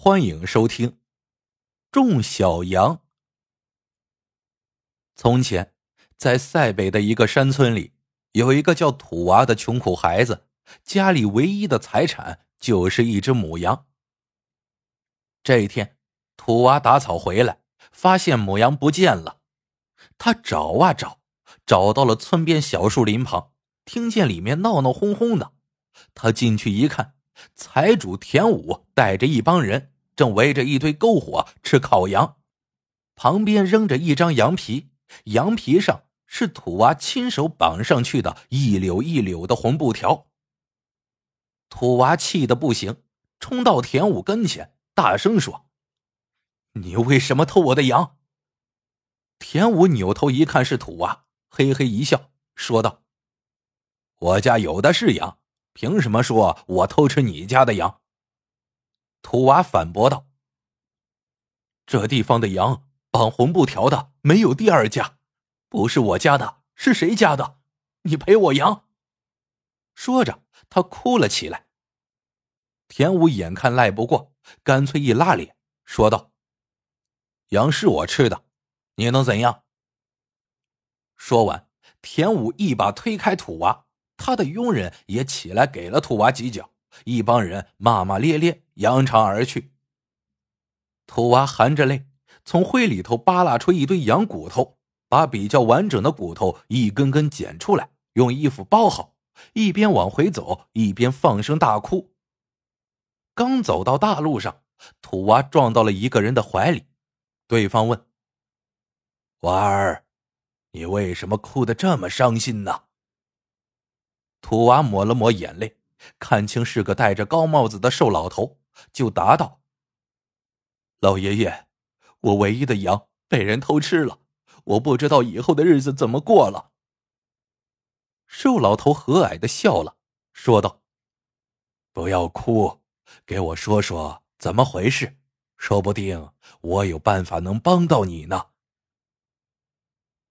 欢迎收听《种小羊》。从前，在塞北的一个山村里，有一个叫土娃的穷苦孩子，家里唯一的财产就是一只母羊。这一天，土娃打草回来，发现母羊不见了。他找啊找，找到了村边小树林旁，听见里面闹闹哄哄的。他进去一看。财主田武带着一帮人正围着一堆篝火吃烤羊，旁边扔着一张羊皮，羊皮上是土娃亲手绑上去的一绺一绺的红布条。土娃气得不行，冲到田武跟前，大声说：“你为什么偷我的羊？”田武扭头一看是土娃，嘿嘿一笑，说道：“我家有的是羊。”凭什么说我偷吃你家的羊？土娃反驳道：“这地方的羊绑红布条的没有第二家，不是我家的，是谁家的？你赔我羊！”说着，他哭了起来。田武眼看赖不过，干脆一拉脸，说道：“羊是我吃的，你能怎样？”说完，田武一把推开土娃。他的佣人也起来给了土娃几脚，一帮人骂骂咧咧，扬长而去。土娃含着泪从灰里头扒拉出一堆羊骨头，把比较完整的骨头一根根捡出来，用衣服包好，一边往回走，一边放声大哭。刚走到大路上，土娃撞到了一个人的怀里，对方问：“娃儿，你为什么哭得这么伤心呢？”土娃抹了抹眼泪，看清是个戴着高帽子的瘦老头，就答道：“老爷爷，我唯一的羊被人偷吃了，我不知道以后的日子怎么过了。”瘦老头和蔼的笑了，说道：“不要哭，给我说说怎么回事，说不定我有办法能帮到你呢。”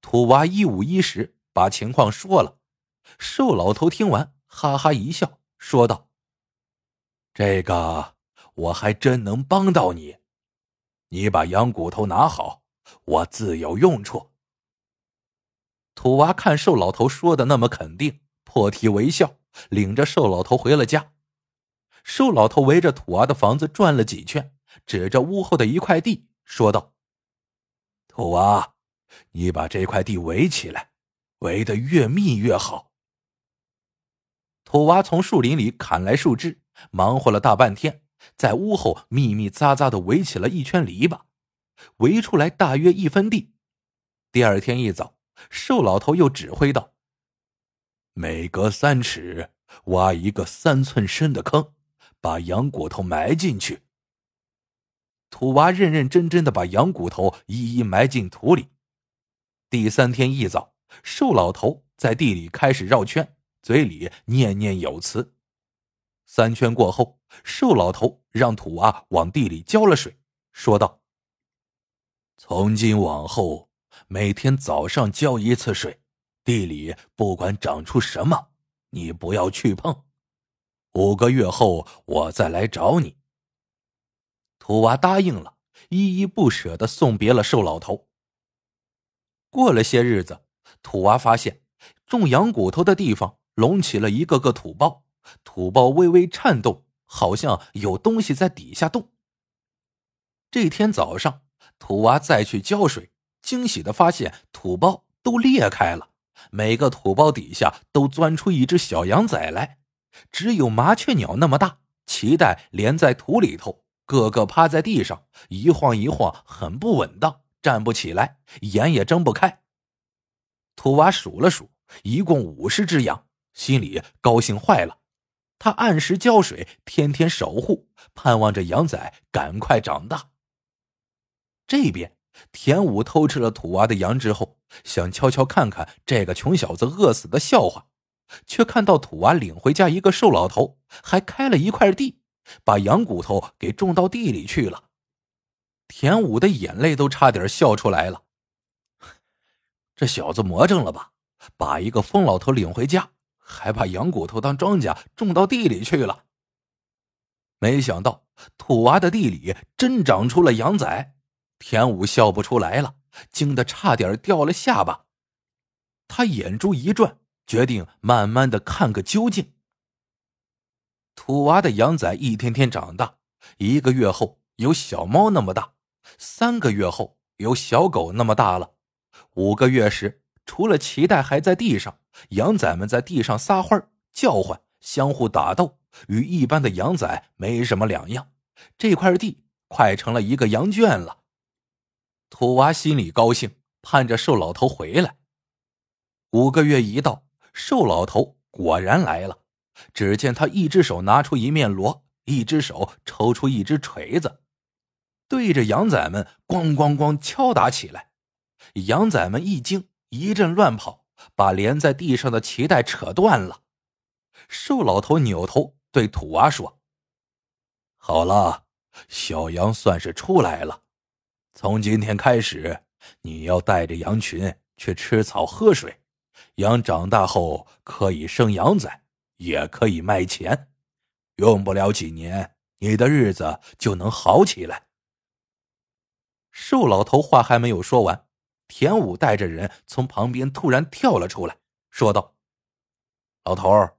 土娃一五一十把情况说了。瘦老头听完，哈哈一笑，说道：“这个我还真能帮到你。你把羊骨头拿好，我自有用处。”土娃看瘦老头说的那么肯定，破涕为笑，领着瘦老头回了家。瘦老头围着土娃的房子转了几圈，指着屋后的一块地，说道：“土娃，你把这块地围起来，围得越密越好。”土娃从树林里砍来树枝，忙活了大半天，在屋后密密匝匝的围起了一圈篱笆，围出来大约一分地。第二天一早，瘦老头又指挥道：“每隔三尺挖一个三寸深的坑，把羊骨头埋进去。”土娃认认真真的把羊骨头一一埋进土里。第三天一早，瘦老头在地里开始绕圈。嘴里念念有词，三圈过后，瘦老头让土娃往地里浇了水，说道：“从今往后，每天早上浇一次水，地里不管长出什么，你不要去碰。五个月后，我再来找你。”土娃答应了，依依不舍的送别了瘦老头。过了些日子，土娃发现种羊骨头的地方。隆起了一个个土包，土包微微颤动，好像有东西在底下动。这天早上，土娃再去浇水，惊喜的发现土包都裂开了，每个土包底下都钻出一只小羊崽来，只有麻雀鸟那么大，脐带连在土里头，个个趴在地上，一晃一晃，很不稳当，站不起来，眼也睁不开。土娃数了数，一共五十只羊。心里高兴坏了，他按时浇水，天天守护，盼望着羊崽赶快长大。这边田武偷吃了土娃的羊之后，想悄悄看看这个穷小子饿死的笑话，却看到土娃领回家一个瘦老头，还开了一块地，把羊骨头给种到地里去了。田武的眼泪都差点笑出来了，这小子魔怔了吧？把一个疯老头领回家。还把羊骨头当庄稼种到地里去了。没想到土娃的地里真长出了羊崽，田武笑不出来了，惊得差点掉了下巴。他眼珠一转，决定慢慢的看个究竟。土娃的羊崽一天天长大，一个月后有小猫那么大，三个月后有小狗那么大了，五个月时，除了脐带还在地上，羊崽们在地上撒欢叫唤，相互打斗。与一般的羊崽没什么两样，这块地快成了一个羊圈了。土娃心里高兴，盼着瘦老头回来。五个月一到，瘦老头果然来了。只见他一只手拿出一面锣，一只手抽出一只锤子，对着羊崽们咣咣咣敲打起来。羊崽们一惊，一阵乱跑，把连在地上的脐带扯断了。瘦老头扭头。对土娃说：“好了，小羊算是出来了。从今天开始，你要带着羊群去吃草喝水。羊长大后可以生羊崽，也可以卖钱。用不了几年，你的日子就能好起来。”瘦老头话还没有说完，田武带着人从旁边突然跳了出来，说道：“老头儿。”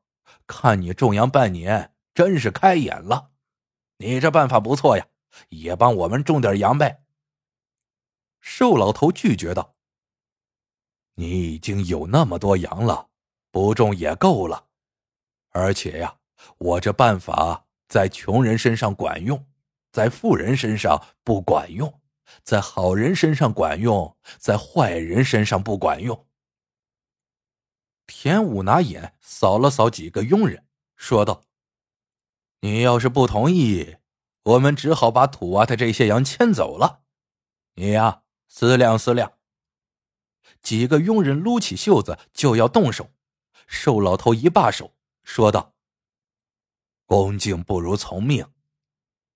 看你种羊半年，真是开眼了。你这办法不错呀，也帮我们种点羊呗。瘦老头拒绝道：“你已经有那么多羊了，不种也够了。而且呀，我这办法在穷人身上管用，在富人身上不管用，在好人身上管用，在坏人身上不管用。”田武拿眼扫了扫几个佣人，说道：“你要是不同意，我们只好把土娃的这些羊牵走了。你呀，思量思量。”几个佣人撸起袖子就要动手，瘦老头一罢手，说道：“恭敬不如从命。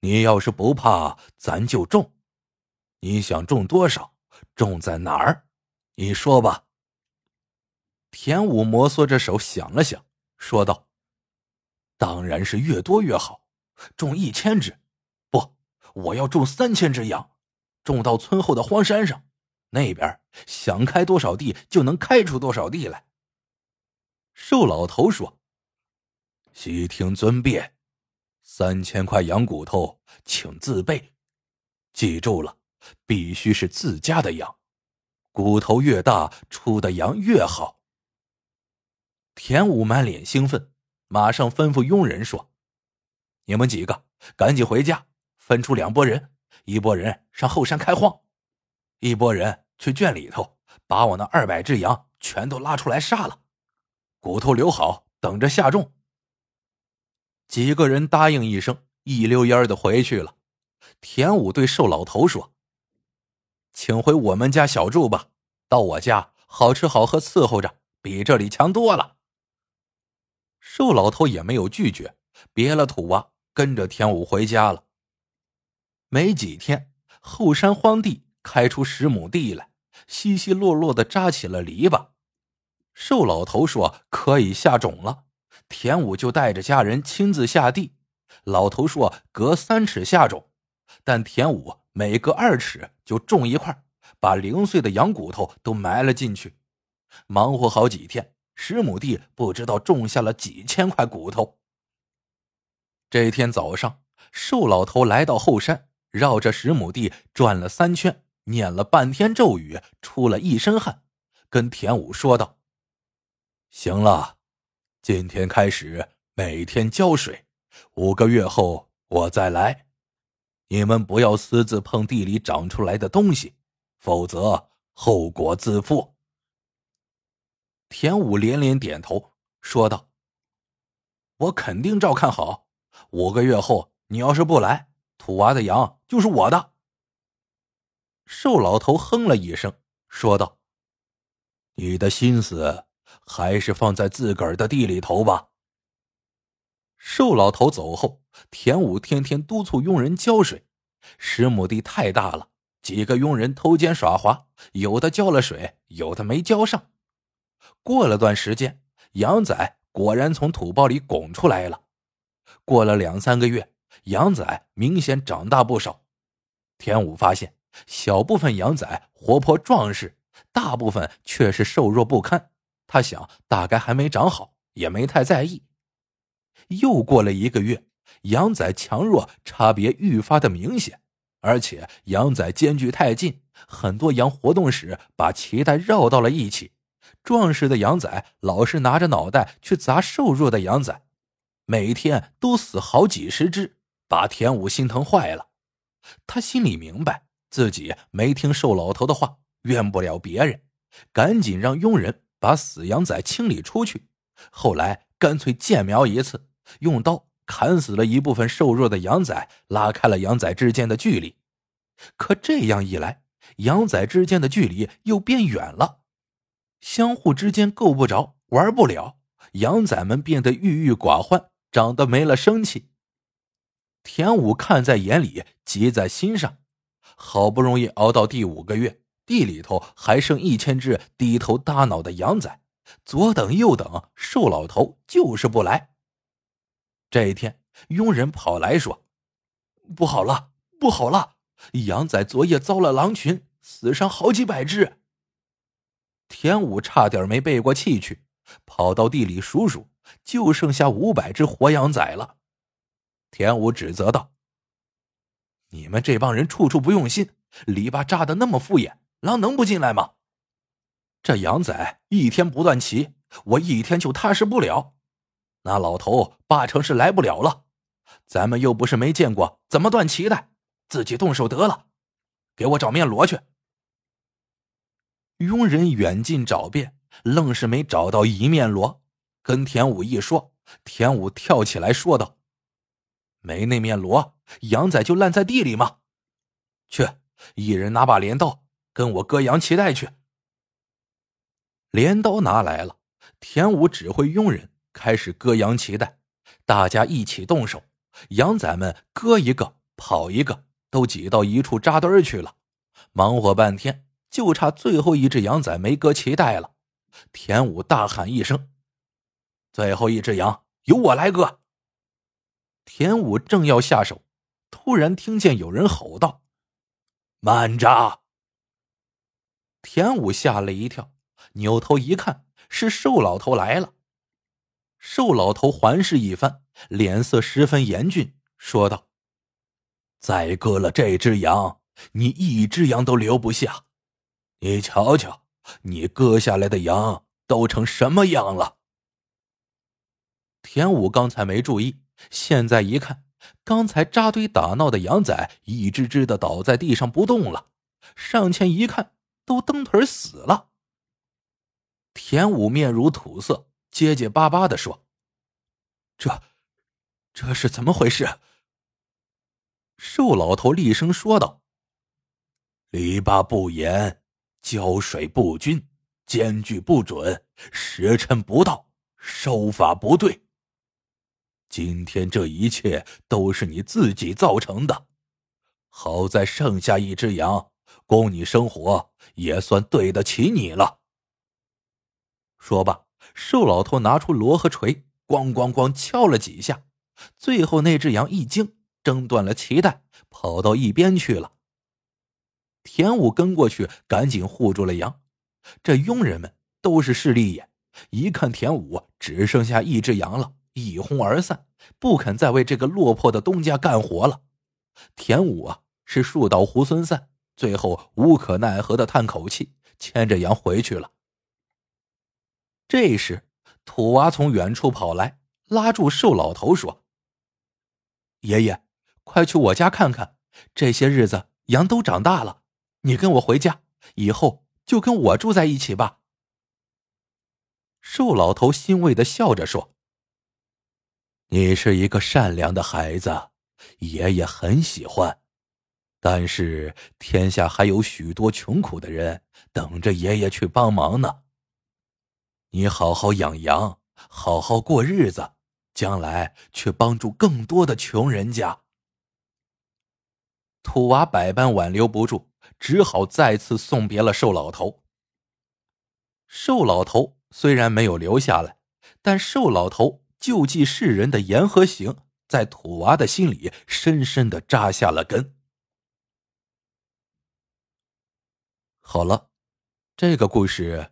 你要是不怕，咱就种。你想种多少？种在哪儿？你说吧。”田武摩挲着手想了想，说道：“当然是越多越好，种一千只，不，我要种三千只羊，种到村后的荒山上，那边想开多少地就能开出多少地来。”瘦老头说：“悉听尊便，三千块羊骨头，请自备。记住了，必须是自家的羊，骨头越大，出的羊越好。”田武满脸兴奋，马上吩咐佣人说：“你们几个赶紧回家，分出两拨人，一拨人上后山开荒，一拨人去圈里头把我那二百只羊全都拉出来杀了，骨头留好，等着下种。”几个人答应一声，一溜烟的回去了。田武对瘦老头说：“请回我们家小住吧，到我家好吃好喝伺候着，比这里强多了。”瘦老头也没有拒绝，别了土娃，跟着田武回家了。没几天，后山荒地开出十亩地来，稀稀落落的扎起了篱笆。瘦老头说可以下种了，田武就带着家人亲自下地。老头说隔三尺下种，但田武每隔二尺就种一块，把零碎的羊骨头都埋了进去。忙活好几天。十亩地不知道种下了几千块骨头。这天早上，瘦老头来到后山，绕着十亩地转了三圈，念了半天咒语，出了一身汗，跟田武说道：“行了，今天开始每天浇水，五个月后我再来。你们不要私自碰地里长出来的东西，否则后果自负。”田武连连点头，说道：“我肯定照看好。五个月后，你要是不来，土娃的羊就是我的。”瘦老头哼了一声，说道：“你的心思还是放在自个儿的地里头吧。”瘦老头走后，田武天天督促佣人浇水。十亩地太大了，几个佣人偷奸耍滑，有的浇了水，有的没浇上。过了段时间，羊仔果然从土包里拱出来了。过了两三个月，羊仔明显长大不少。田武发现，小部分羊仔活泼壮实，大部分却是瘦弱不堪。他想，大概还没长好，也没太在意。又过了一个月，羊崽强弱差别愈发的明显，而且羊崽间距太近，很多羊活动时把脐带绕到了一起。壮实的羊崽老是拿着脑袋去砸瘦弱的羊崽，每天都死好几十只，把田武心疼坏了。他心里明白自己没听瘦老头的话，怨不了别人，赶紧让佣人把死羊崽清理出去。后来干脆见苗一次，用刀砍死了一部分瘦弱的羊仔，拉开了羊仔之间的距离。可这样一来，羊仔之间的距离又变远了。相互之间够不着，玩不了，羊仔们变得郁郁寡欢，长得没了生气。田武看在眼里，急在心上。好不容易熬到第五个月，地里头还剩一千只低头耷脑的羊仔，左等右等，瘦老头就是不来。这一天，佣人跑来说：“不好了，不好了！羊崽昨夜遭了狼群，死伤好几百只。”田武差点没背过气去，跑到地里数数，就剩下五百只活羊崽了。田武指责道：“你们这帮人处处不用心，篱笆扎的那么敷衍，狼能不进来吗？这羊崽一天不断齐，我一天就踏实不了。那老头八成是来不了了，咱们又不是没见过，怎么断脐带？自己动手得了，给我找面锣去。”佣人远近找遍，愣是没找到一面锣。跟田武一说，田武跳起来说道：“没那面锣，羊崽就烂在地里吗？去，一人拿把镰刀，跟我割羊脐带去。”镰刀拿来了，田武指挥佣人开始割羊脐带，大家一起动手，羊崽们割一个跑一个，都挤到一处扎堆去了，忙活半天。就差最后一只羊崽没割脐带了，田武大喊一声：“最后一只羊由我来割。”田武正要下手，突然听见有人吼道：“慢着！”田武吓了一跳，扭头一看，是瘦老头来了。瘦老头环视一番，脸色十分严峻，说道：“再割了这只羊，你一只羊都留不下。”你瞧瞧，你割下来的羊都成什么样了？田武刚才没注意，现在一看，刚才扎堆打闹的羊崽一只只的倒在地上不动了，上前一看，都蹬腿死了。田武面如土色，结结巴巴的说：“这，这是怎么回事？”瘦老头厉声说道：“篱笆不严。”浇水不均，间距不准，时辰不到，手法不对。今天这一切都是你自己造成的。好在剩下一只羊，供你生活，也算对得起你了。说罢，瘦老头拿出锣和锤，咣咣咣敲了几下，最后那只羊一惊，挣断了脐带，跑到一边去了。田武跟过去，赶紧护住了羊。这佣人们都是势利眼，一看田武只剩下一只羊了，一哄而散，不肯再为这个落魄的东家干活了。田武啊，是树倒猢狲散，最后无可奈何的叹口气，牵着羊回去了。这时，土娃从远处跑来，拉住瘦老头说：“爷爷，快去我家看看，这些日子羊都长大了。”你跟我回家，以后就跟我住在一起吧。瘦老头欣慰的笑着说：“你是一个善良的孩子，爷爷很喜欢。但是天下还有许多穷苦的人等着爷爷去帮忙呢。你好好养羊，好好过日子，将来去帮助更多的穷人家。”土娃百般挽留不住。只好再次送别了瘦老头。瘦老头虽然没有留下来，但瘦老头救济世人的言和行，在土娃的心里深深的扎下了根。好了，这个故事